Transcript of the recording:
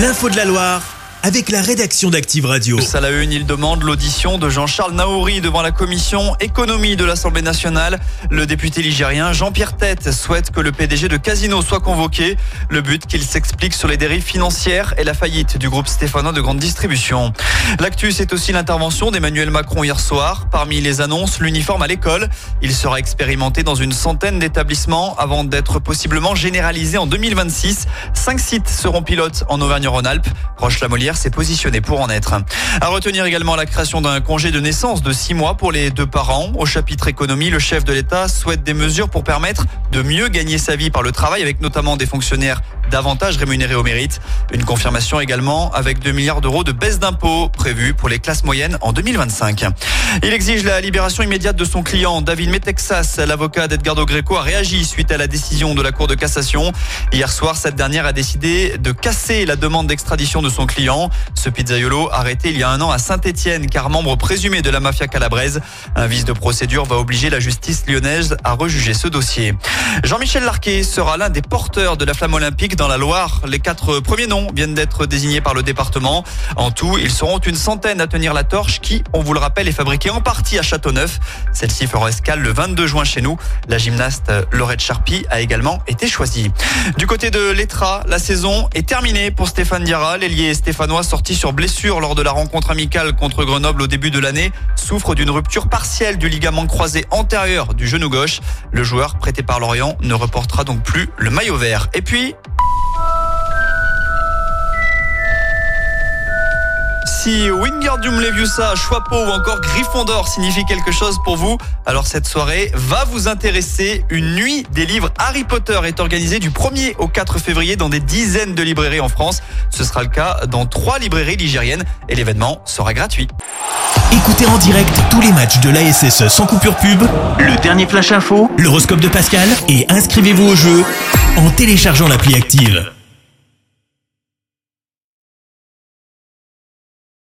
L'info de la Loire avec la rédaction d'Active Radio. Ça la une, il demande l'audition de Jean-Charles Naouri devant la commission économie de l'Assemblée nationale. Le député ligérien Jean-Pierre Tête souhaite que le PDG de Casino soit convoqué. Le but qu'il s'explique sur les dérives financières et la faillite du groupe stéphanois de grande distribution. L'actu, c'est aussi l'intervention d'Emmanuel Macron hier soir. Parmi les annonces, l'uniforme à l'école. Il sera expérimenté dans une centaine d'établissements avant d'être possiblement généralisé en 2026. Cinq sites seront pilotes en Auvergne-Rhône-Alpes. Roche-la-Molière s'est positionné pour en être. À retenir également la création d'un congé de naissance de six mois pour les deux parents. Au chapitre économie, le chef de l'État souhaite des mesures pour permettre de mieux gagner sa vie par le travail avec notamment des fonctionnaires davantage rémunérés au mérite. Une confirmation également avec 2 milliards d'euros de baisse d'impôts prévus pour les classes moyennes en 2025. Il exige la libération immédiate de son client, David Metexas. L'avocat d'Edgardo Greco a réagi suite à la décision de la Cour de cassation. Hier soir, cette dernière a décidé de casser la demande d'extradition de son client. Ce pizzaiolo arrêté il y a un an à Saint-Etienne car membre présumé de la mafia calabraise. Un vice de procédure va obliger la justice lyonnaise à rejuger ce dossier. Jean-Michel Larquet sera l'un des porteurs de la flamme olympique dans la Loire. Les quatre premiers noms viennent d'être désignés par le département. En tout, ils seront une centaine à tenir la torche qui, on vous le rappelle, est fabriquée en partie à Châteauneuf. Celle-ci fera escale le 22 juin chez nous. La gymnaste Laurette Charpie a également été choisie. Du côté de l'Etra, la saison est terminée pour Stéphane Diarra. L'ailier sorti sur blessure lors de la rencontre amicale contre Grenoble au début de l'année souffre d'une rupture partielle du ligament croisé antérieur du genou gauche. Le joueur prêté par Lorient ne reportera donc plus le maillot vert. Et puis, Si Wingardium Leviosa, Choixpeau ou encore Gryffondor signifie quelque chose pour vous, alors cette soirée va vous intéresser. Une nuit des livres Harry Potter est organisée du 1er au 4 février dans des dizaines de librairies en France. Ce sera le cas dans trois librairies ligériennes et l'événement sera gratuit. Écoutez en direct tous les matchs de l'ASSE sans coupure pub, le dernier flash info, l'horoscope de Pascal et inscrivez-vous au jeu en téléchargeant l'appli active.